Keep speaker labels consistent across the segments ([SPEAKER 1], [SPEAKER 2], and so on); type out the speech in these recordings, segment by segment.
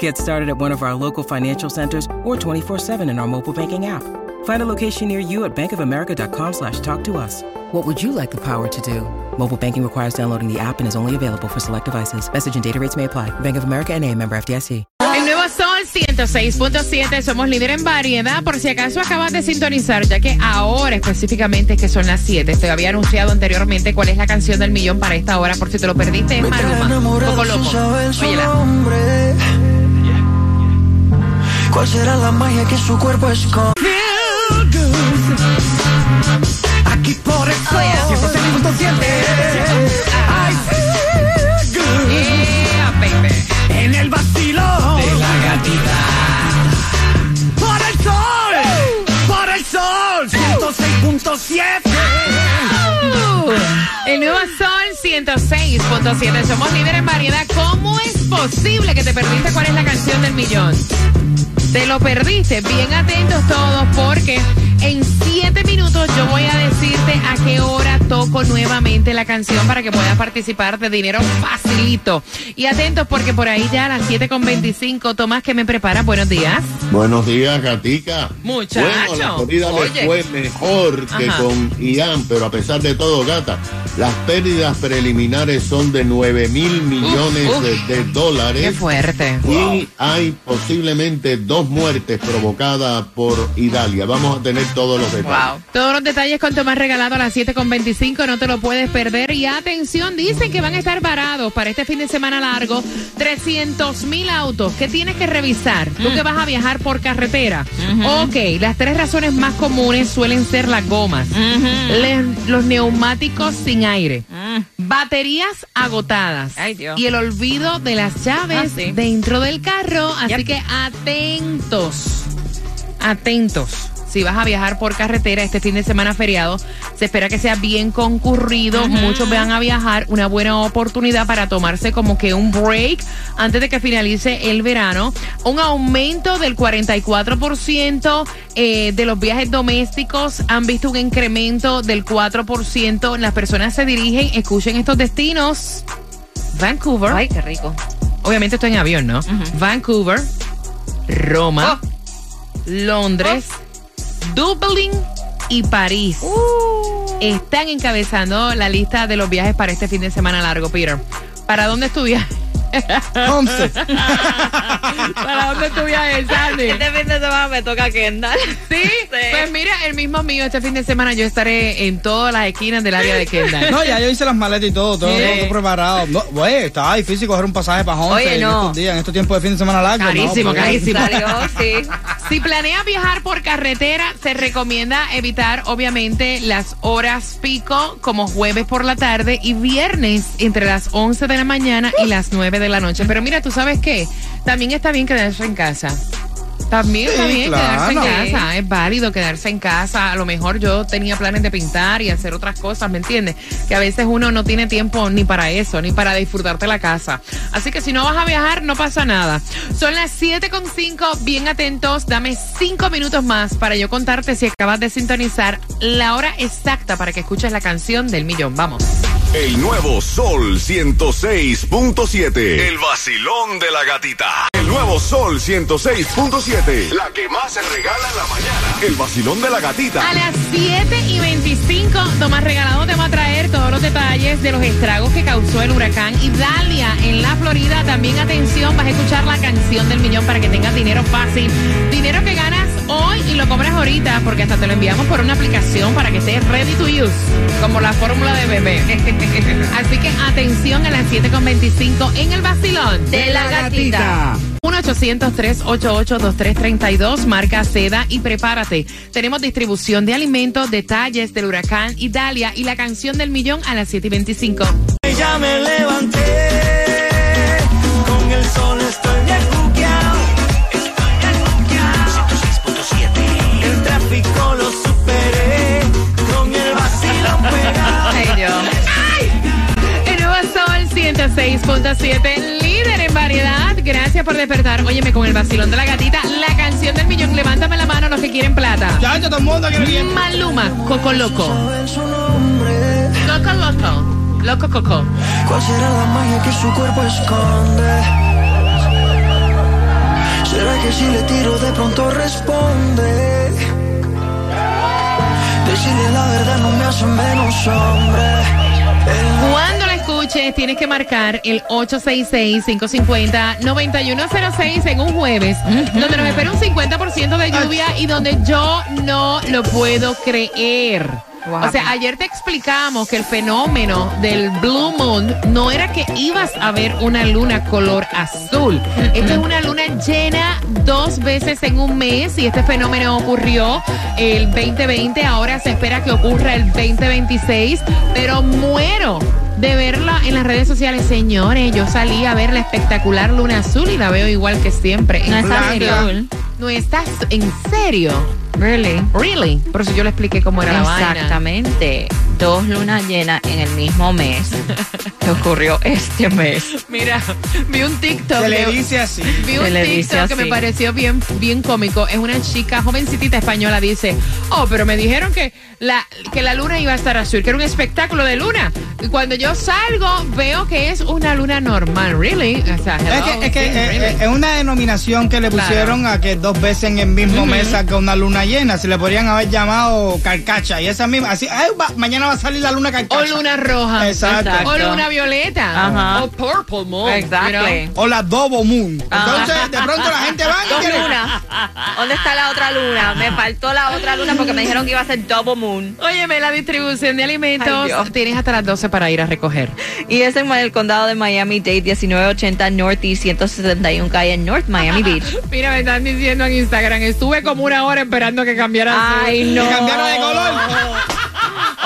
[SPEAKER 1] Get started at one of our local financial centers or 24-7 in our mobile banking app. Find a location near you at bankofamerica.com slash talk to us. What would you like the power to do? Mobile banking requires downloading the app and is only available for select devices. Message and data rates may apply. Bank of America and a member FDIC.
[SPEAKER 2] El nuevo Sol 106.7, somos líder en variedad. Por si acaso acabas de sintonizar, ya que ahora específicamente es que son las 7. Te había anunciado anteriormente cuál es la canción del millón para esta hora. Por si te lo perdiste, es Maluma. Poco loco. Óyela.
[SPEAKER 3] ¿Cuál será la magia que su cuerpo esconde? Aquí por el sol, siempre se me siente. I feel good.
[SPEAKER 2] Yeah, baby.
[SPEAKER 3] En el vacilón de la gatita. Por el sol, por el sol, 106.7.
[SPEAKER 2] El nuevo Sol 106.7. Somos líder en variedad. ¿Cómo es posible que te perdiste cuál es la canción del millón? Te lo perdiste. Bien atentos todos porque en siete minutos yo voy a decirte a qué hora toco nuevamente la canción para que puedas participar de dinero facilito. Y atentos porque por ahí ya a las 7.25, Tomás, que me prepara. Buenos días.
[SPEAKER 4] Buenos días, Gatica.
[SPEAKER 2] Muchacho.
[SPEAKER 4] Bueno, la
[SPEAKER 2] Oye.
[SPEAKER 4] le fue mejor que
[SPEAKER 2] Ajá.
[SPEAKER 4] con Ian, pero a pesar de todo, Gata, las pérdidas preliminares son de 9 mil millones
[SPEAKER 2] uf.
[SPEAKER 4] de, de dólares.
[SPEAKER 2] Qué fuerte.
[SPEAKER 4] Y hay posiblemente dos muertes provocadas por Idalia. Vamos a tener todos los detalles.
[SPEAKER 2] Todos los detalles con Tomás regalado a las 7.25, no te lo puedes perder. Y atención, dicen que van a estar varados para este fin de semana largo 300 mil autos. ¿Qué tienes que revisar? Tú que vas a viajar por carretera. Ok, las tres razones más comunes suelen ser las gomas, los neumáticos sin aire, baterías agotadas
[SPEAKER 5] Ay,
[SPEAKER 2] y el olvido de las llaves
[SPEAKER 5] Ah, sí.
[SPEAKER 2] dentro del carro. Así
[SPEAKER 5] Yep.
[SPEAKER 2] que atentos atentos. Si vas a viajar por carretera este fin de semana feriado, se espera que sea bien concurrido. Muchos van a viajar, una buena oportunidad para tomarse como que un break antes de que finalice el verano. Un aumento del 44% eh, de los viajes domésticos han visto un incremento del 4%. Las personas se dirigen, escuchen estos destinos. Vancouver.
[SPEAKER 5] Ay, qué rico.
[SPEAKER 2] Obviamente estoy en avión, ¿no? Vancouver, Roma,
[SPEAKER 5] Oh.
[SPEAKER 2] Londres, Dublín y París. Están encabezando la lista de los viajes para este fin de semana largo, Peter. ¿Para dónde estudias?
[SPEAKER 3] Homestead.
[SPEAKER 2] ¿Para dónde estudias, Sandy?
[SPEAKER 5] Este fin de semana me toca Kendall.
[SPEAKER 2] ¿Sí? Pues mira, el mismo mío, este fin de semana yo estaré en todas las esquinas del área de Kendall.
[SPEAKER 6] No, ya yo hice las maletas y todo, todo,
[SPEAKER 2] Sí.
[SPEAKER 6] todo preparado. No, güey, estaba difícil coger un pasaje para Homestead
[SPEAKER 5] Oye,
[SPEAKER 6] en
[SPEAKER 5] no.
[SPEAKER 6] estos días, en estos tiempos de fin de semana largo.
[SPEAKER 2] Carísimo,
[SPEAKER 6] no,
[SPEAKER 2] carísimo.
[SPEAKER 5] Salió, sí.
[SPEAKER 2] Si planeas viajar por carretera, se recomienda evitar, obviamente, las horas pico, como jueves por la tarde y viernes entre las 11 de la mañana y las 9 de la noche. Pero mira, ¿tú sabes qué? También está bien quedarse en casa. También está bien
[SPEAKER 6] claro.
[SPEAKER 2] quedarse en casa, es válido quedarse en casa. A lo mejor yo tenía planes de pintar y hacer otras cosas, ¿me entiendes? Que a veces uno no tiene tiempo ni para eso, ni para disfrutarte la casa. Así que si no vas a viajar, no pasa nada. Son las 7.5, bien atentos. Dame 5 minutos más para yo contarte si acabas de sintonizar la hora exacta para que escuches la canción del millón. Vamos.
[SPEAKER 7] El nuevo Sol 106.7. El vacilón de la gatita. El nuevo Sol 106.7. La que más se regala en la mañana. El vacilón de la gatita.
[SPEAKER 2] A las 7 y 25, Tomás Regalado te va a traer todos los detalles de los estragos que causó el huracán Idalia en la Florida. También atención, vas a escuchar la canción del millón para que tengas dinero fácil. Dinero que ganas y lo cobras ahorita porque hasta te lo enviamos por una aplicación para que estés ready to use, como la fórmula de bebé. Así que atención a las 7.25 en el vacilón
[SPEAKER 5] De la gatita.
[SPEAKER 2] 1-800-388-2332, marca seda y prepárate. Tenemos distribución de alimentos, detalles del huracán Italia y la canción del millón a las 7 y 25.
[SPEAKER 3] Ya me levanté,
[SPEAKER 2] 106.7, líder en variedad. Gracias por despertar. Óyeme, con el vacilón de la gatita, la canción del millón. Levántame la mano los que quieren plata.
[SPEAKER 6] Ya, ya todo el mundo quiere bien.
[SPEAKER 2] Maluma, Coco Loco. Coco Loco. Loco Coco.
[SPEAKER 8] ¿Cuál será la magia que su cuerpo esconde? ¿Será que si le tiro de pronto responde? Decirle la verdad no me hace menos hombre.
[SPEAKER 2] Cuando la escuches, tienes que marcar el 866-550-9106 en un jueves, donde nos espera un 50% de lluvia y donde yo no lo puedo creer. O sea, ayer te explicamos que el fenómeno del Blue Moon no era que ibas a ver una luna color azul. Esta es una luna llena dos veces en un mes y este fenómeno ocurrió el 2020. Ahora se espera que ocurra el 2026, pero muero de verla en las redes sociales. Señores, yo salí a ver la espectacular luna azul y la veo igual que siempre.
[SPEAKER 5] No
[SPEAKER 2] En
[SPEAKER 5] es
[SPEAKER 2] serio.
[SPEAKER 5] azul.
[SPEAKER 2] No estás en serio.
[SPEAKER 5] Really?
[SPEAKER 2] Really? Por eso yo le expliqué cómo era la vaina.
[SPEAKER 5] Exactamente. Dos lunas llenas en el mismo mes. que ocurrió este mes.
[SPEAKER 2] Mira, vi un TikTok.
[SPEAKER 6] Se le dice así.
[SPEAKER 2] Vi un TikTok que me pareció bien, bien cómico. Es una chica jovencitita española. Dice, oh, pero me dijeron que la, que la luna iba a estar azul, que era un espectáculo de luna. Y cuando yo salgo, veo que es una luna normal. Really? O sea,
[SPEAKER 6] Es que, es, que
[SPEAKER 2] sí, really.
[SPEAKER 6] es una denominación que le
[SPEAKER 2] Claro.
[SPEAKER 6] pusieron a que dos veces en el mismo mes saca una luna llena. Se le podrían haber llamado carcacha. Y esa misma, así, ay, va- mañana va a salir la luna carcacha.
[SPEAKER 2] o luna roja.
[SPEAKER 6] Exacto.
[SPEAKER 5] Exacto.
[SPEAKER 2] O luna violeta.
[SPEAKER 5] Ajá.
[SPEAKER 2] O purple moon.
[SPEAKER 5] Exactly.
[SPEAKER 6] O la Double Moon.
[SPEAKER 5] Ah.
[SPEAKER 6] Entonces, de pronto la gente va y
[SPEAKER 5] Dos
[SPEAKER 6] quiere-
[SPEAKER 5] lunas. ¿Dónde está la otra luna? Me faltó la otra luna porque me dijeron que iba a ser double moon.
[SPEAKER 2] Óyeme, la distribución de alimentos
[SPEAKER 5] Ay,
[SPEAKER 2] tienes hasta las 12 para ir a recoger.
[SPEAKER 5] Y es en el condado de Miami-Dade, 1980 Northeast 171 calle en North Miami Beach.
[SPEAKER 2] Mira, me están diciendo en Instagram, estuve como una hora esperando que cambiara.
[SPEAKER 5] Ay, no.
[SPEAKER 6] Que cambiaron de color.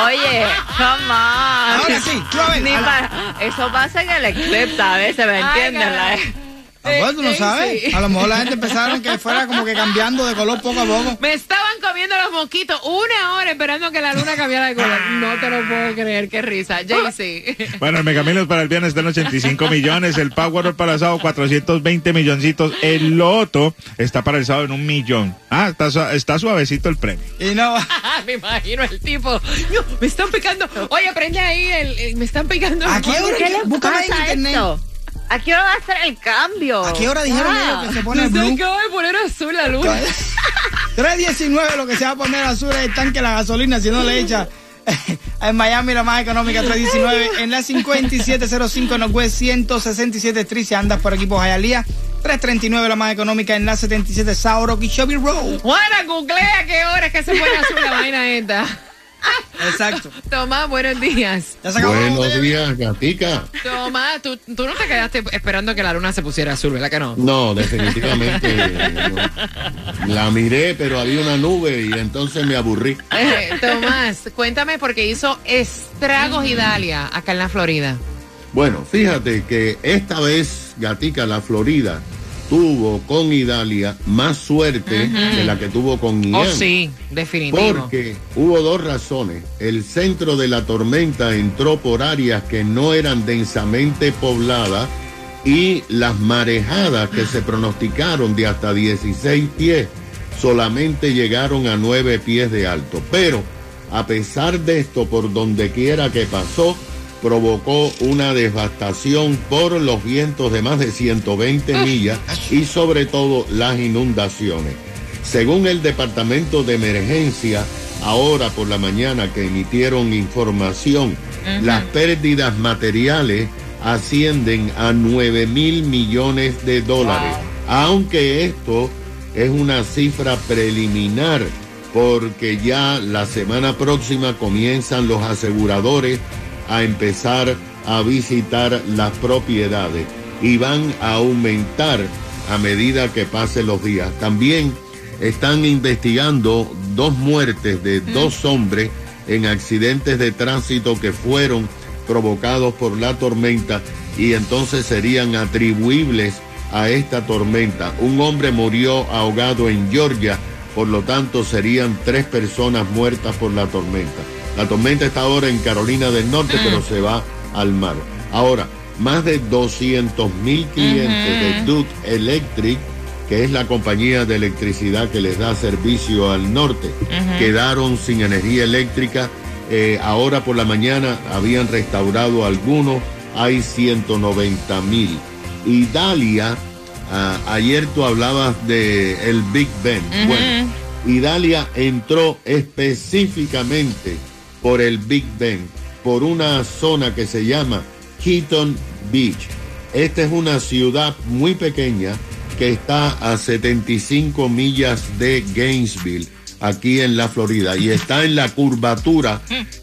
[SPEAKER 5] Oye, come on.
[SPEAKER 6] Ahora sí, suave.
[SPEAKER 5] Ni
[SPEAKER 6] A la-
[SPEAKER 5] para- eso pasa en el eclipse a veces, ¿me
[SPEAKER 2] Ay,
[SPEAKER 5] entiendes?
[SPEAKER 6] Ah, pues, tú no
[SPEAKER 2] eh,
[SPEAKER 6] sabes.
[SPEAKER 2] sí.
[SPEAKER 6] A lo mejor la gente empezaron que fuera como que cambiando de color poco a poco.
[SPEAKER 2] Me estaban comiendo los mosquitos una hora esperando que la luna cambiara de color. No te lo puedo creer, qué risa. Jaycee.
[SPEAKER 9] Bueno, el Megamilos para el viernes está en 85 millones, el Powerball para el sábado 420 milloncitos, el Loto está para el sábado en un millón. Ah, está, su- está suavecito el premio.
[SPEAKER 6] Y no,
[SPEAKER 2] me imagino el tipo. "No, me están picando. Oye, prende ahí. El, el- me están picando.
[SPEAKER 6] ¿A qué
[SPEAKER 2] mosquitos".
[SPEAKER 6] hora?
[SPEAKER 5] ¿Qué le
[SPEAKER 6] Búscame en
[SPEAKER 5] pasa a
[SPEAKER 6] internet.
[SPEAKER 5] esto? ¿A qué hora va a ser el cambio?
[SPEAKER 6] ¿a qué hora dijeron
[SPEAKER 5] Ah.
[SPEAKER 6] ellos que se pone
[SPEAKER 2] No se
[SPEAKER 6] blue?
[SPEAKER 2] acaba de poner azul la luna.
[SPEAKER 6] 319 lo que se va a poner azul es el tanque de la gasolina si no le echa. En Miami la más económica 319 en la 5705 Northwest 167 Street si andas por aquí por Hialeah 339 la más económica en la 77 South y Shelby Road.
[SPEAKER 2] Juana, googlea qué hora es que se pone azul la vaina esta.
[SPEAKER 6] Exacto.
[SPEAKER 2] Tomás, buenos días.
[SPEAKER 6] Ya se acabó la
[SPEAKER 4] Buenos días, gatica.
[SPEAKER 2] Tomás, tú, tú no te quedaste esperando que la luna se pusiera azul, ¿verdad que no?
[SPEAKER 4] No, definitivamente. no. La miré, pero había una nube y entonces me aburrí.
[SPEAKER 2] Eh, Tomás, cuéntame porque hizo estragos Idalia acá en la Florida.
[SPEAKER 4] Bueno, fíjate que esta vez, Gatica, la Florida tuvo con Idalia más suerte que la que tuvo con Ian.
[SPEAKER 2] Oh, sí, definitivo.
[SPEAKER 4] Porque hubo dos razones. El centro de la tormenta entró por áreas que no eran densamente pobladas y las marejadas que se pronosticaron de hasta 16 pies solamente llegaron a 9 pies de alto. Pero a pesar de esto, por donde quiera que pasó, provocó una devastación por los vientos de más de 120 millas y sobre todo las inundaciones. Según el Departamento de Emergencia, ahora por la mañana que emitieron información, las pérdidas materiales ascienden a 9 mil millones de dólares. Aunque esto es una cifra preliminar, porque ya la semana próxima comienzan los aseguradores a empezar a visitar las propiedades y van a aumentar a medida que pasen los días. También están investigando dos muertes de dos hombres en accidentes de tránsito que fueron provocados por la tormenta y entonces serían atribuibles a esta tormenta. Un hombre murió ahogado en Georgia, por lo tanto serían tres personas muertas por la tormenta. La tormenta está ahora en Carolina del Norte, pero se va al mar. Ahora, más de 200 mil clientes de Duke Electric, que es la compañía de electricidad que les da servicio al norte, quedaron sin energía eléctrica. Eh, ahora por la mañana habían restaurado algunos, hay 190 mil. Y Dalia, ah, ayer tú hablabas de el Big Ben. Bueno, Idalia entró específicamente por el Big Ben, por una zona que se llama Keaton Beach. Esta es una ciudad muy pequeña que está a 75 millas de Gainesville, aquí en la Florida, y está en la curvatura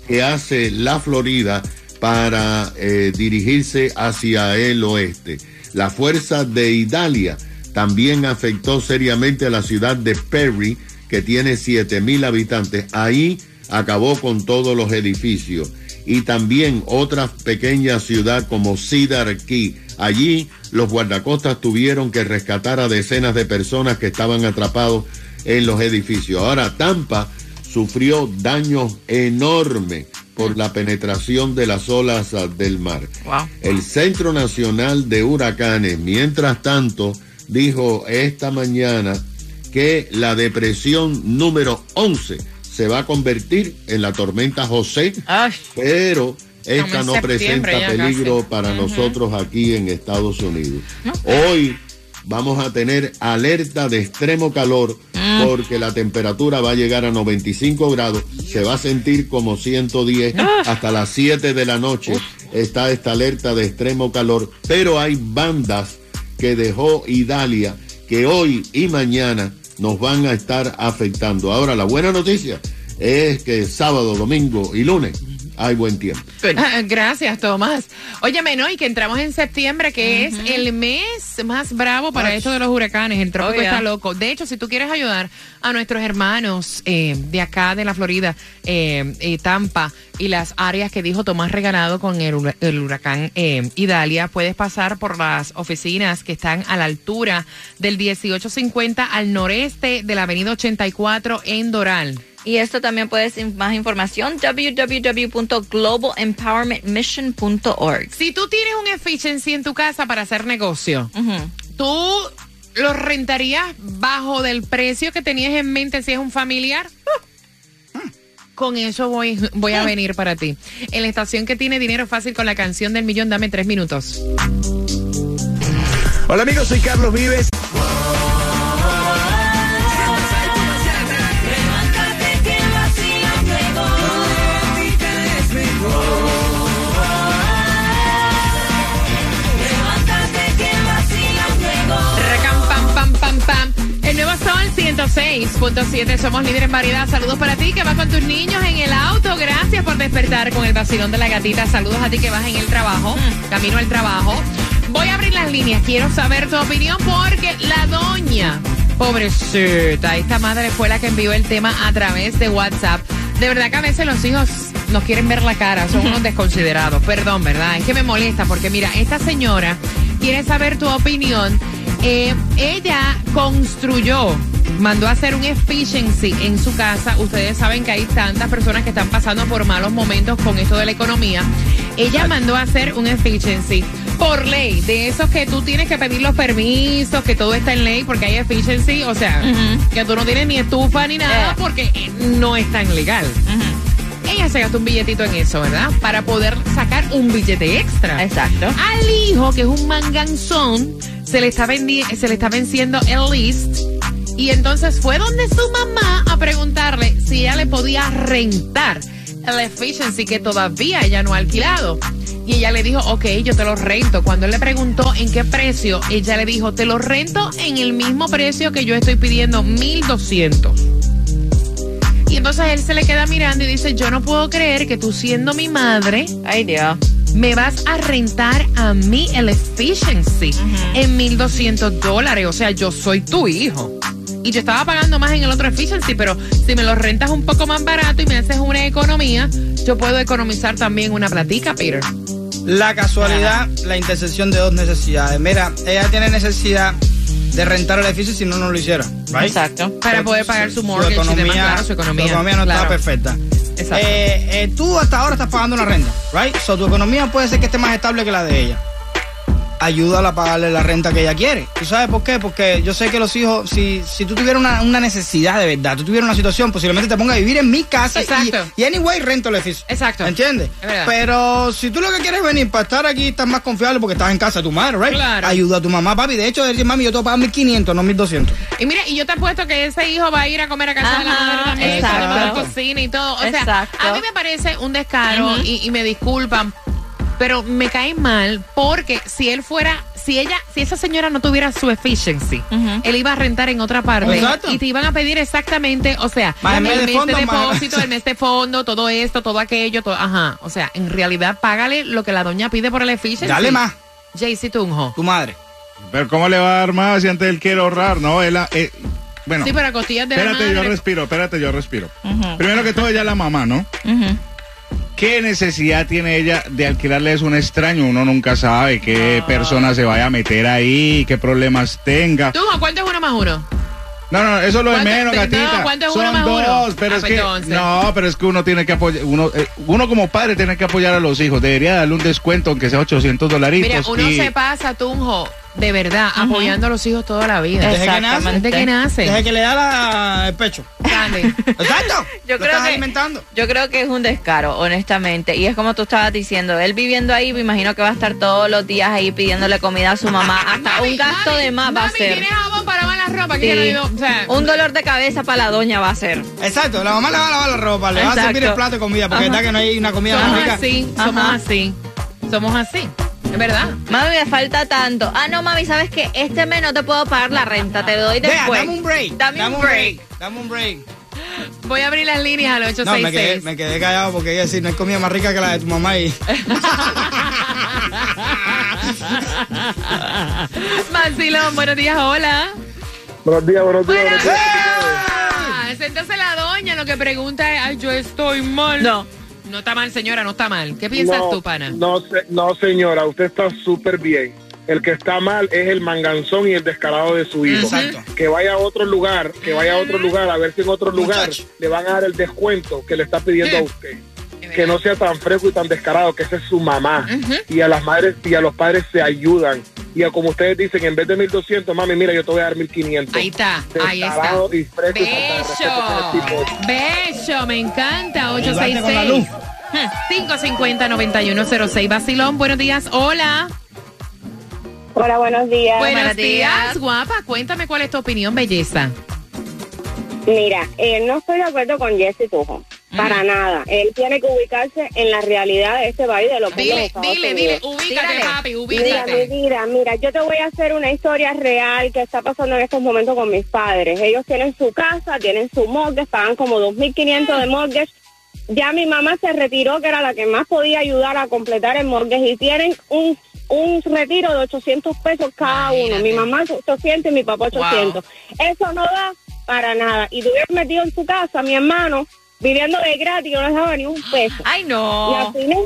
[SPEAKER 4] que hace la Florida para eh, dirigirse hacia el oeste. La fuerza de Idalia también afectó seriamente a la ciudad de Perry, que tiene 7 mil habitantes. Ahí acabó con todos los edificios. Y también otra pequeña ciudad como Cedar Key. Allí los guardacostas tuvieron que rescatar a decenas de personas que estaban atrapados en los edificios. Ahora Tampa sufrió daños enormes por la penetración de las olas ah, del mar.
[SPEAKER 5] Wow.
[SPEAKER 4] El Centro Nacional de Huracanes, mientras tanto, dijo esta mañana que la depresión número 11 se va a convertir en la tormenta José,
[SPEAKER 5] Ay,
[SPEAKER 4] pero esta no presenta peligro
[SPEAKER 2] casi.
[SPEAKER 4] para nosotros aquí en Estados Unidos. Hoy vamos a tener alerta de extremo calor
[SPEAKER 2] Mm.
[SPEAKER 4] porque la temperatura va a llegar a 95 grados, se va a sentir como 110
[SPEAKER 2] Ah.
[SPEAKER 4] hasta las 7 de la noche. Está esta alerta de extremo calor, pero hay bandas que dejó Idalia que hoy y mañana nos van a estar afectando. Ahora, la buena noticia es que sábado, domingo y lunes hay buen tiempo.
[SPEAKER 2] Ah, Gracias, Tomás. Óyeme, ¿no? Y que entramos en septiembre, que es el mes más bravo para esto de los huracanes. El trópico
[SPEAKER 5] Oh, yeah.
[SPEAKER 2] está loco. De hecho, si tú quieres ayudar a nuestros hermanos eh, de acá, de la Florida, eh, eh, Tampa, y las áreas que dijo Tomás Regalado con el, el huracán eh, Idalia, puedes pasar por las oficinas que están a la altura del 1850 al noreste de la avenida 84 en Doral.
[SPEAKER 5] Y esto también puedes más información www.globalempowermentmission.org.
[SPEAKER 2] Si tú tienes un efficiency en tu casa para hacer negocio, ¿tú lo rentarías bajo del precio que tenías en mente si es un familiar? Con eso voy, voy a venir para ti. En la estación que tiene dinero fácil con la canción del millón, dame tres minutos.
[SPEAKER 3] Hola amigos, soy Carlos Vives.
[SPEAKER 2] 106.7. Somos líderes en variedad. Saludos para ti que vas con tus niños en el auto. Gracias por despertar con el vacilón de la gatita. Saludos a ti que vas en el trabajo, camino al trabajo. Voy a abrir las líneas. Quiero saber tu opinión porque la doña, pobrecita, esta madre fue la que envió el tema a través de WhatsApp. De verdad que a veces los hijos nos quieren ver la cara, son unos desconsiderados. Perdón, ¿verdad? Es que me molesta porque mira, esta señora quiere saber tu opinión. Eh, ella construyó, mandó a hacer un efficiency en su casa. Ustedes saben que hay tantas personas que están pasando por malos momentos con esto de la economía. Ella mandó a hacer un efficiency por ley, de esos que tú tienes que pedir los permisos, que todo está en ley porque hay efficiency, o sea, que tú no tienes ni estufa ni nada
[SPEAKER 5] Yeah.
[SPEAKER 2] porque eh, no es tan legal. Ella se gastó un billetito en eso, ¿verdad? Para poder sacar un billete extra.
[SPEAKER 5] Exacto.
[SPEAKER 2] Al hijo, que es un manganzón, se le está, vendi- se le está venciendo el list. Y entonces fue donde su mamá a preguntarle si ella le podía rentar el efficiency que todavía ella no ha alquilado. Y ella le dijo, ok, yo te lo rento. Cuando él le preguntó en qué precio, ella le dijo, te lo rento en el mismo precio que yo estoy pidiendo, 1200. Y entonces él se le queda mirando y dice, yo no puedo creer que tú siendo mi madre,
[SPEAKER 5] Ay, Dios.
[SPEAKER 2] me vas a rentar a mí el efficiency en 1200 dólares. O sea, yo soy tu hijo. Y yo estaba pagando más en el otro efficiency, pero si me lo rentas un poco más barato y me haces una economía, yo puedo economizar también una platica, Peter.
[SPEAKER 6] La casualidad, la intersección de dos necesidades. Mira, ella tiene necesidad de rentar el edificio si no, no lo hiciera. right?
[SPEAKER 5] Exacto.
[SPEAKER 2] Para poder pagar su mortgage y demás, claro, su economía.
[SPEAKER 6] no
[SPEAKER 2] claro.
[SPEAKER 6] está perfecta.
[SPEAKER 2] Exacto.
[SPEAKER 6] Eh, eh, tú hasta ahora estás pagando una renta, right? So tu economía puede ser que esté más estable que la de ella. Ayúdala a pagarle la renta que ella quiere. ¿Tú sabes por qué? Porque yo sé que los hijos, si, si tú tuvieras una, una necesidad de verdad, tú tuvieras una situación, posiblemente te ponga a vivir en mi casa y,
[SPEAKER 2] Exacto.
[SPEAKER 6] y anyway rento el edificio.
[SPEAKER 2] Exacto.
[SPEAKER 6] ¿Entiendes?
[SPEAKER 2] Es verdad.
[SPEAKER 6] Pero si tú lo que quieres es venir para estar aquí, estás más confiable porque estás en casa de tu madre, ¿right?
[SPEAKER 2] Claro.
[SPEAKER 6] Ayuda a tu mamá, papi. De hecho, decir, mami, yo te voy a pagar 1500, no 1200.
[SPEAKER 2] Y mira, y yo te apuesto que ese hijo va a ir a comer a casa de la madre también, a la cocina y todo. O sea,
[SPEAKER 5] Exacto.
[SPEAKER 2] a mí me parece un descaro y, y me disculpan, pero me cae mal porque si él fuera, si ella, si esa señora no tuviera su efficiency, él iba a rentar en otra parte
[SPEAKER 6] Exacto.
[SPEAKER 2] y te iban a pedir exactamente, o sea, el
[SPEAKER 6] el mes de fondo,
[SPEAKER 2] depósito, el mes de fondo, todo esto, todo aquello, todo, ajá. O sea, en realidad págale lo que la doña pide por el efficiency.
[SPEAKER 6] Dale más,
[SPEAKER 2] JC Tunjo.
[SPEAKER 6] tu madre.
[SPEAKER 9] Pero ¿cómo le va a dar más si antes él quiere ahorrar? No, él... eh, bueno,
[SPEAKER 2] Sí, pero a costillas de la
[SPEAKER 9] espérate, yo
[SPEAKER 2] madre.
[SPEAKER 9] respiro, espérate, yo respiro. Primero que todo, ella es la mamá, ¿no?
[SPEAKER 5] Ujú.
[SPEAKER 9] ¿Qué necesidad tiene ella de alquilarle a un extraño? Uno nunca sabe qué
[SPEAKER 2] Ah.
[SPEAKER 9] persona se vaya a meter ahí, qué problemas tenga.
[SPEAKER 2] Tunjo, ¿cuánto es uno más uno?
[SPEAKER 9] No, no, eso es lo de
[SPEAKER 2] ¿Cuánto-
[SPEAKER 9] menos,
[SPEAKER 2] no,
[SPEAKER 9] gatita.
[SPEAKER 2] ¿cuánto es
[SPEAKER 9] Son
[SPEAKER 2] uno más uno?
[SPEAKER 9] dos, pero
[SPEAKER 2] Ah,
[SPEAKER 9] es
[SPEAKER 2] pues
[SPEAKER 9] que
[SPEAKER 2] entonces.
[SPEAKER 9] no, pero es que uno tiene que apoyar, uno, eh, uno como padre tiene que apoyar a los hijos. Debería darle un descuento, aunque sea 800 dolaritos.
[SPEAKER 2] Mira, uno
[SPEAKER 9] y-
[SPEAKER 2] se pasa, Tunjo, de verdad, apoyando a los hijos toda la vida.
[SPEAKER 6] Desde que nace.
[SPEAKER 2] Desde que nace.
[SPEAKER 6] Desde que le da la- el pecho.
[SPEAKER 2] Dale.
[SPEAKER 6] Exacto.
[SPEAKER 5] Yo
[SPEAKER 6] Lo
[SPEAKER 5] creo
[SPEAKER 6] estás
[SPEAKER 5] que-
[SPEAKER 6] alimentando.
[SPEAKER 5] Yo creo que es un descaro, honestamente. Y es como tú estabas diciendo, él viviendo ahí, me imagino que va a estar todos los días ahí pidiéndole comida a su mamá. Hasta
[SPEAKER 2] Mami,
[SPEAKER 5] un gasto
[SPEAKER 2] mami,
[SPEAKER 5] de más va a ser.
[SPEAKER 2] ¿Tienes jabón para lavar la ropa? Que
[SPEAKER 5] Sí.
[SPEAKER 2] yo no digo, o sea,
[SPEAKER 5] Un dolor de cabeza para la doña va a ser.
[SPEAKER 6] Exacto, la mamá le va a lavar la ropa, le va a servir el plato de comida, porque es
[SPEAKER 5] Ajá.
[SPEAKER 6] verdad que no hay una comida
[SPEAKER 2] somos
[SPEAKER 6] más rica.
[SPEAKER 2] así, somos
[SPEAKER 5] Ajá.
[SPEAKER 2] así. Somos así. Es verdad.
[SPEAKER 5] Mami, me falta tanto. Ah, no, mami, ¿sabes qué? Este mes no te puedo pagar la renta, te doy
[SPEAKER 6] Vea,
[SPEAKER 5] después.
[SPEAKER 6] dame un break.
[SPEAKER 5] Dame un break.
[SPEAKER 6] Dame un break.
[SPEAKER 2] Voy a abrir las líneas al
[SPEAKER 6] No, me quedé,
[SPEAKER 2] 866.
[SPEAKER 6] me quedé callado porque ella decir, no hay comida más rica que la de tu mamá y.
[SPEAKER 2] Marcilón, buenos días, hola.
[SPEAKER 10] Buenos días, buenos días.
[SPEAKER 2] Buenos
[SPEAKER 10] días.
[SPEAKER 2] Ah, entonces la doña lo que pregunta es, ay, yo estoy mal.
[SPEAKER 5] No.
[SPEAKER 2] No está mal, señora, no está mal. ¿Qué piensas
[SPEAKER 10] no,
[SPEAKER 2] tú, pana?
[SPEAKER 10] No, se- no, señora, usted está súper bien. El que está mal es el manganzón y el descarado de su hijo.
[SPEAKER 6] Exacto.
[SPEAKER 10] Que vaya a otro lugar, que vaya a otro lugar, a ver si en otro lugar
[SPEAKER 6] Muchacho.
[SPEAKER 10] le van a dar el descuento que le está pidiendo a usted. Que no sea tan fresco y tan descarado, que esa es su mamá. Y a las madres y a los padres se ayudan. Y a como ustedes dicen, en vez de 1200, mami, mira, yo te voy a dar 1500.
[SPEAKER 2] Ahí está, ahí está.
[SPEAKER 10] Descarado y fresco y el tipo.
[SPEAKER 2] Bello, bello, me encanta.
[SPEAKER 6] Ayudarte con la luz.
[SPEAKER 2] 866-550-9106. Basilón, buenos días. Hola.
[SPEAKER 11] Hola, buenos días.
[SPEAKER 2] Buenos
[SPEAKER 5] buenos
[SPEAKER 2] días,
[SPEAKER 5] días.
[SPEAKER 2] guapa. Cuéntame cuál es tu opinión, belleza.
[SPEAKER 11] Mira, eh, no estoy de acuerdo con Jesse Tujo. Para nada. Él tiene que ubicarse en la realidad de este país, de lo que es los
[SPEAKER 2] Dile, dile, dile, ubícate,
[SPEAKER 5] Tírale.
[SPEAKER 2] papi,
[SPEAKER 11] Mira, mi
[SPEAKER 2] ubícate.
[SPEAKER 11] vida, mira, yo te voy a hacer una historia real que está pasando en estos momentos con mis padres. Ellos tienen su casa, tienen su mortgage, pagan como 2.500 de mortgage. Ya mi mamá se retiró, que era la que más podía ayudar a completar el mortgage, y tienen un, un retiro de 800 pesos cada uno. Mi mamá 800 y mi papá 800. Eso no da para nada. Y tuvieron metido en su casa, mi hermano, viviendo de gratis, yo no les daba ni un peso.
[SPEAKER 5] Ay,
[SPEAKER 11] Y al
[SPEAKER 5] no.
[SPEAKER 11] final,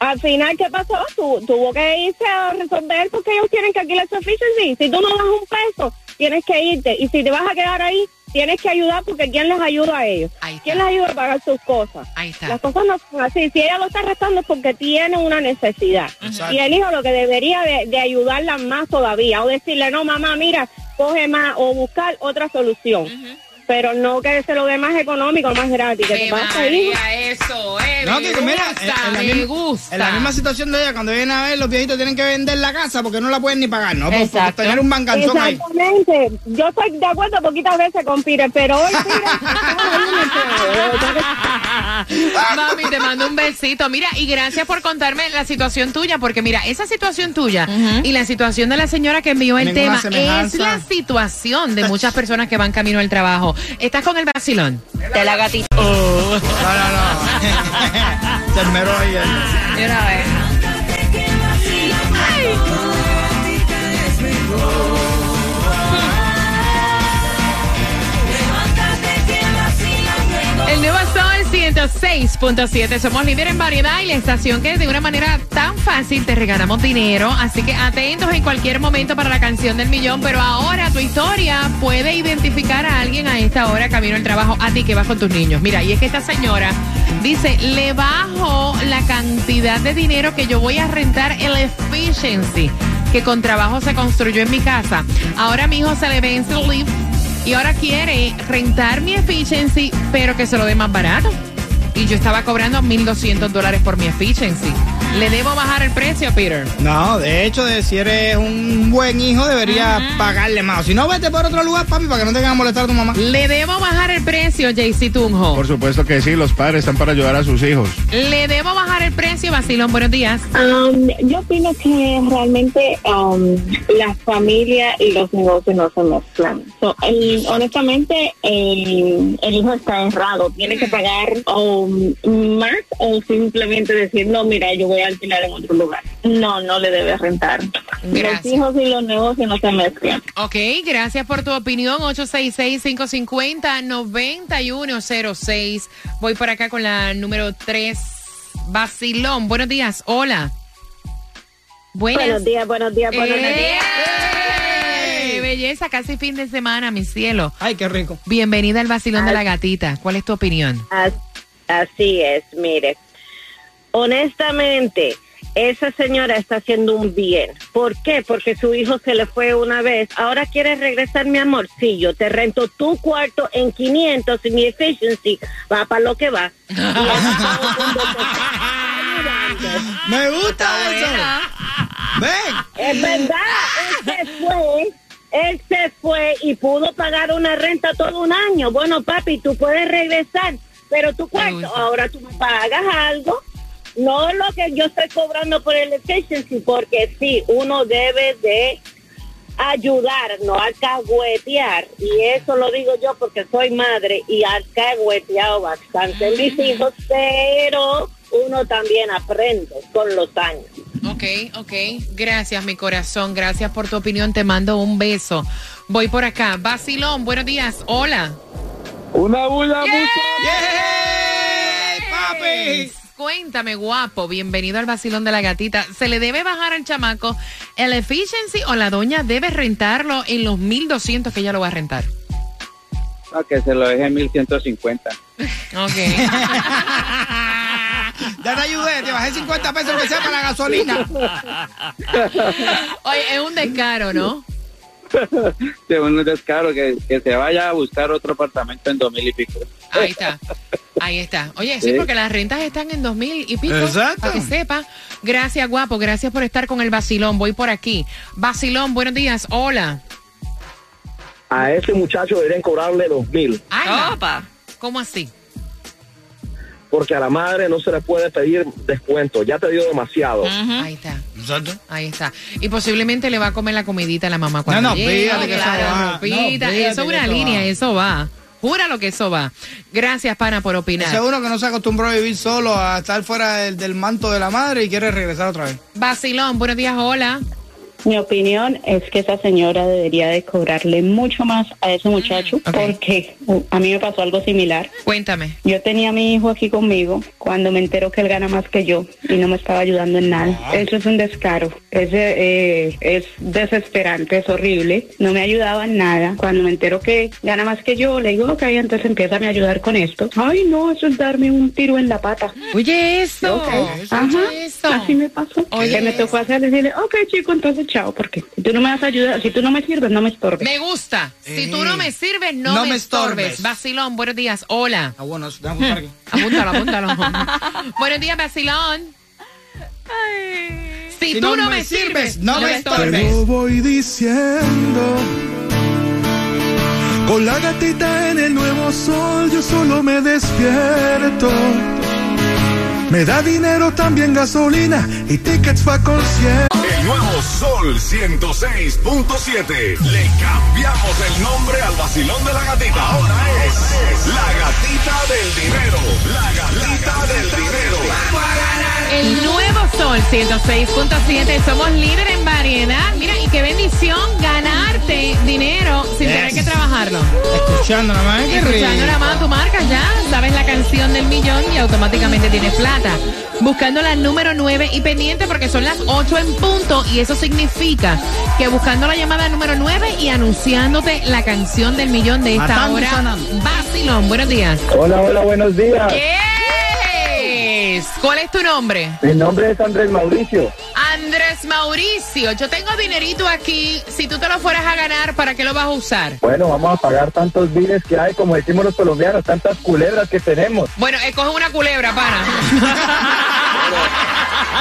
[SPEAKER 11] al final, ¿qué pasó? Tu- tuvo que irse a resolver porque ellos tienen que alquilar su efficiency. Si tú no das un peso, tienes que irte. Y si te vas a quedar ahí, tienes que ayudar porque ¿quién les ayuda a ellos? ¿Quién les ayuda a pagar sus cosas?
[SPEAKER 2] Ahí está.
[SPEAKER 11] Las cosas no son así. Si ella lo está restando es porque tiene una necesidad.
[SPEAKER 6] Exacto.
[SPEAKER 11] Y el hijo lo que debería de, de ayudarla más todavía. O decirle, no, mamá, mira, coge más. O buscar otra solución. Pero no que se lo dé más económico, más gratis. Que te pasa, hijo.
[SPEAKER 2] Eso, eh,
[SPEAKER 6] No,
[SPEAKER 2] me
[SPEAKER 6] que mira,
[SPEAKER 2] gusta,
[SPEAKER 6] en, en la
[SPEAKER 2] me
[SPEAKER 6] misma,
[SPEAKER 2] gusta.
[SPEAKER 6] en la misma situación de ella, cuando viene a ver, los viejitos tienen que vender la casa porque no la pueden ni pagar, ¿no? Por- Por,
[SPEAKER 5] Exacto.
[SPEAKER 6] tener un bancanzón ahí.
[SPEAKER 11] Exactamente. Yo estoy de acuerdo poquitas veces con Peter, pero hoy que-
[SPEAKER 2] Mami, te mando un besito. Mira, y gracias por contarme la situación tuya, porque mira, esa situación tuya y la situación de la señora que envió el tema es la situación de muchas personas que van camino al trabajo. ¿Estás con el vacilón?
[SPEAKER 5] De la gatita.
[SPEAKER 6] No, no, no. Esmeró ahí. él.
[SPEAKER 5] De una vez.
[SPEAKER 2] 106.7. Somos líderes en variedad y la estación que de una manera tan fácil te regalamos dinero. Así que atentos en cualquier momento para la canción del millón. Pero ahora tu historia puede identificar a alguien a esta hora camino al trabajo. A ti que vas con tus niños. Mira, y es que esta señora dice: le bajo la cantidad de dinero que yo voy a rentar el efficiency que con trabajo se construyó en mi casa. Ahora mi hijo se le vence el lift y ahora quiere rentar mi efficiency, pero que se lo dé más barato. Y yo estaba cobrando 1.200 dólares por mi efficiency. ¿Le debo bajar el precio, Peter?
[SPEAKER 6] No, de hecho, de, si eres un buen hijo, deberías pagarle más. Si no, vete por otro lugar, papi, para que no te vengan a molestar a tu mamá.
[SPEAKER 2] ¿Le debo bajar el precio, JC Tunjo?
[SPEAKER 9] Por supuesto que sí, los padres están para ayudar a sus hijos.
[SPEAKER 2] ¿Le debo bajar el precio, Basilón? Buenos días.
[SPEAKER 11] Um, yo opino que realmente um, la familia y los negocios no se mezclan. So, el- honestamente, el, el hijo está errado. Tiene que pagar um, más o simplemente decir, no, mira, yo voy a alquilar en otro lugar. No, no le debe rentar.
[SPEAKER 2] Gracias.
[SPEAKER 11] Los hijos y los negocios no se mezclan.
[SPEAKER 2] Ok, gracias por tu opinión. 866-550-9106. Voy por acá con la número 3. Basilón, buenos días. Hola. Buenas.
[SPEAKER 11] Buenos días, buenos días, buenos
[SPEAKER 2] ¡Eh!
[SPEAKER 11] días.
[SPEAKER 2] Belleza, casi fin de semana, mi cielo.
[SPEAKER 6] Ay, qué rico.
[SPEAKER 2] Bienvenida al vacilón de la gatita. ¿Cuál es tu opinión?
[SPEAKER 12] As- Así es, mire. Honestamente, esa señora está haciendo un bien. ¿Por qué? Porque su hijo se le fue una vez. Ahora quiere regresar, mi amor. Sí, yo te rento tu cuarto en 500 y mi efficiency va para lo que va. Y.
[SPEAKER 6] Me gusta eso. Ven.
[SPEAKER 12] Es verdad, él se fue, él se fue y pudo pagar una renta todo un año. Bueno, papi, tú puedes regresar, pero tu cuarto, ahora tú me pagas algo. No lo que yo estoy cobrando por el efficiency, porque sí, uno debe de ayudar, no alcahuetear. Y eso lo digo yo porque soy madre y alcahueteado bastante mis hijos, pero uno también aprende con los años.
[SPEAKER 2] Ok, ok. Gracias, mi corazón. Gracias por tu opinión. Te mando un beso. Voy por acá. Basilón, buenos días. Hola.
[SPEAKER 10] Una bulla
[SPEAKER 6] papi!
[SPEAKER 2] Cuéntame, guapo. Bienvenido al vacilón de la gatita. ¿Se le debe bajar al chamaco el efficiency o la doña debe rentarlo en los 1200 que ella lo va a rentar?
[SPEAKER 13] No, que se lo deje en 1150.
[SPEAKER 2] Ok.
[SPEAKER 6] Ya te ayudé, te bajé 50 pesos que sea para la gasolina.
[SPEAKER 2] Oye, es un descaro, ¿no?
[SPEAKER 13] De un descaro que, que se vaya a buscar otro apartamento en 2000 y pico.
[SPEAKER 2] Ahí está. Ahí está. Oye, sí,
[SPEAKER 13] Sí.
[SPEAKER 2] porque las rentas están en dos mil y pico.
[SPEAKER 13] Exacto.
[SPEAKER 2] Para que sepa. Gracias, guapo. Gracias por estar con el vacilón. Voy por aquí. Vacilón, buenos días. Hola.
[SPEAKER 14] A ese muchacho deberían cobrarle dos mil,
[SPEAKER 2] Ay, ¿Cómo así?
[SPEAKER 14] porque a la madre no se le puede pedir descuento, ya te dio demasiado.
[SPEAKER 2] Ahí está. Ahí está. Y posiblemente le va a comer la comidita a la mamá cuando
[SPEAKER 6] No, no,
[SPEAKER 2] llegue,
[SPEAKER 6] que eso
[SPEAKER 2] la
[SPEAKER 6] va.
[SPEAKER 2] ropita.
[SPEAKER 6] No, fíjate
[SPEAKER 2] eso es una línea,
[SPEAKER 6] va.
[SPEAKER 2] eso va. Júralo que eso va. Gracias, pana, por opinar.
[SPEAKER 6] Uno que no se acostumbró a vivir solo, a estar fuera del, del manto de la madre y quiere regresar otra vez.
[SPEAKER 2] Vacilón, buenos días, hola.
[SPEAKER 15] Mi opinión es que esa señora debería de cobrarle mucho más a ese muchacho porque uh, a mí me pasó algo similar.
[SPEAKER 2] Cuéntame.
[SPEAKER 15] Yo tenía a mi hijo aquí conmigo cuando me entero que él gana más que yo y no me estaba ayudando en nada. Eso es un descaro. Ese eh, es desesperante, es horrible. No me ayudaba en nada. Cuando me entero que gana más que yo, le digo, ok, entonces empieza a ayudar con esto. Ay, no, eso es darme un tiro en la pata.
[SPEAKER 2] Oye, eso.
[SPEAKER 15] Ok,
[SPEAKER 2] Eso,
[SPEAKER 15] Ajá,
[SPEAKER 2] eso.
[SPEAKER 15] así me pasó.
[SPEAKER 2] Oye,
[SPEAKER 15] que me tocó hacer decirle, ok, chico, entonces chao, porque si tú no me vas a ayudar, si tú no me sirves, no me estorbes.
[SPEAKER 2] Me gusta. Si tú no me sirves, no,
[SPEAKER 15] No
[SPEAKER 2] me,
[SPEAKER 15] me
[SPEAKER 2] estorbes.
[SPEAKER 15] estorbes.
[SPEAKER 2] Vacilón, buenos días. Hola.
[SPEAKER 6] Ah, bueno, déjame apuntar aquí.
[SPEAKER 2] Apúntalo, apúntalo. buenos días, Vacilón. Si, tú no, me sirves, no me
[SPEAKER 16] Te
[SPEAKER 2] estorbes.
[SPEAKER 16] lo voy diciendo. Con la gatita en el nuevo sol, yo solo me despierto. Me da dinero también gasolina y tickets pa' concierto.
[SPEAKER 7] El nuevo Sol 106.7. Le cambiamos el nombre al vacilón de la gatita. Ahora es la gatita del dinero. La gatita del dinero.
[SPEAKER 2] El nuevo Sol 106.7. Somos líderes en variedad. Mira, y qué bendición ganarte dinero sin tener que trabajar. trabajarlo?
[SPEAKER 6] Escuchando nada más. qué
[SPEAKER 2] Escuchando nada más tu marca ya, sabes la canción del millón y automáticamente tienes plata. Buscando la número 9 y pendiente porque son las 8 en punto y eso significa que buscando la llamada número 9 y anunciándote la canción del millón de esta
[SPEAKER 6] Matando
[SPEAKER 2] hora. Basilón, buenos días.
[SPEAKER 14] Hola, hola, buenos días.
[SPEAKER 2] ¿Cuál es tu nombre?
[SPEAKER 14] Mi nombre es Andrés Mauricio.
[SPEAKER 2] Andrés Mauricio, yo tengo dinerito aquí. Si tú te lo fueras a ganar, ¿para qué lo vas a usar?
[SPEAKER 14] Bueno, vamos a pagar tantos biles que hay, como decimos los colombianos, tantas culebras que tenemos.
[SPEAKER 2] Bueno, escoge una culebra, pana.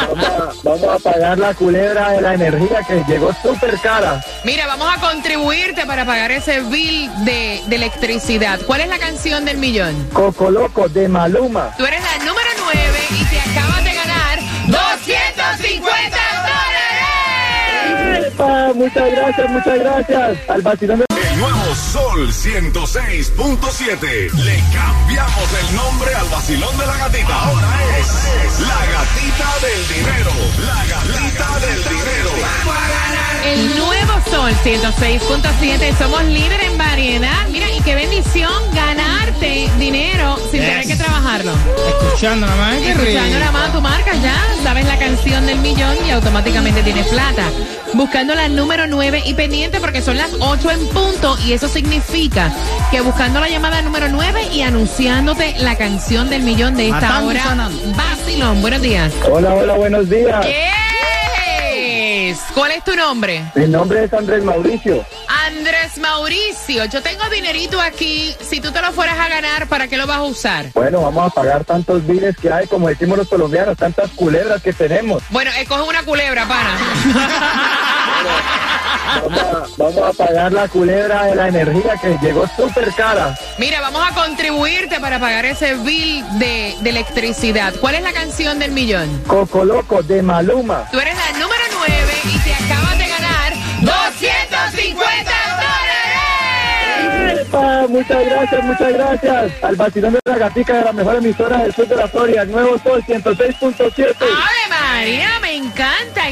[SPEAKER 14] Vamos a, vamos a pagar la culebra de la energía que llegó súper cara.
[SPEAKER 2] Mira, vamos a contribuirte para pagar ese bill de, de electricidad. ¿Cuál es la canción del millón?
[SPEAKER 14] Coco Loco de Maluma.
[SPEAKER 2] Tú eres la número 9 y te acabas de ganar 250 dólares.
[SPEAKER 14] Epa, muchas gracias, muchas gracias. Al vacilón de...
[SPEAKER 7] El nuevo Sol 106.7. Le cambiamos el nombre al vacilón de la gatita. Ahora es la gatita del dinero. La gatita del dinero.
[SPEAKER 2] El nuevo Sol 106.7. Somos líder en variedad. Mira, y qué bendición ganarte dinero sin
[SPEAKER 6] Yes.
[SPEAKER 2] tener que trabajarlo.
[SPEAKER 6] Escuchando nada más.
[SPEAKER 2] Escuchando nada más tu marca ya, sabes la canción del millón y automáticamente tienes plata. Buscando la número 9 y pendiente porque son las 8 en punto y eso significa que buscando la llamada número 9 y anunciándote la canción del millón de esta
[SPEAKER 6] Matando
[SPEAKER 2] hora.
[SPEAKER 6] sonando.
[SPEAKER 2] Basilón, buenos días.
[SPEAKER 14] Hola, hola, buenos días.
[SPEAKER 2] Yes. ¿Cuál es tu nombre?
[SPEAKER 14] Mi nombre es Andrés Mauricio.
[SPEAKER 2] Andrés Mauricio, yo tengo dinerito aquí. Si tú te lo fueras a ganar, ¿para qué lo vas a usar?
[SPEAKER 14] Bueno, vamos a pagar tantos biles que hay, como decimos los colombianos, tantas culebras que tenemos.
[SPEAKER 2] Bueno, escoge una culebra, pana.
[SPEAKER 14] Vamos a, vamos a pagar la culebra de la energía que llegó súper cara.
[SPEAKER 2] Mira, vamos a contribuirte para pagar ese bill de, de electricidad. ¿Cuál es la canción del millón?
[SPEAKER 14] Coco Loco de Maluma.
[SPEAKER 2] Tú eres la número 9 y te acabas de ganar 250 dólares.
[SPEAKER 14] Epa, muchas gracias, muchas gracias. Al vacilón de la gatica de la mejor emisora del sur de la Florida, nuevo Sol 106.7.
[SPEAKER 2] ¡Ave María, me encanta!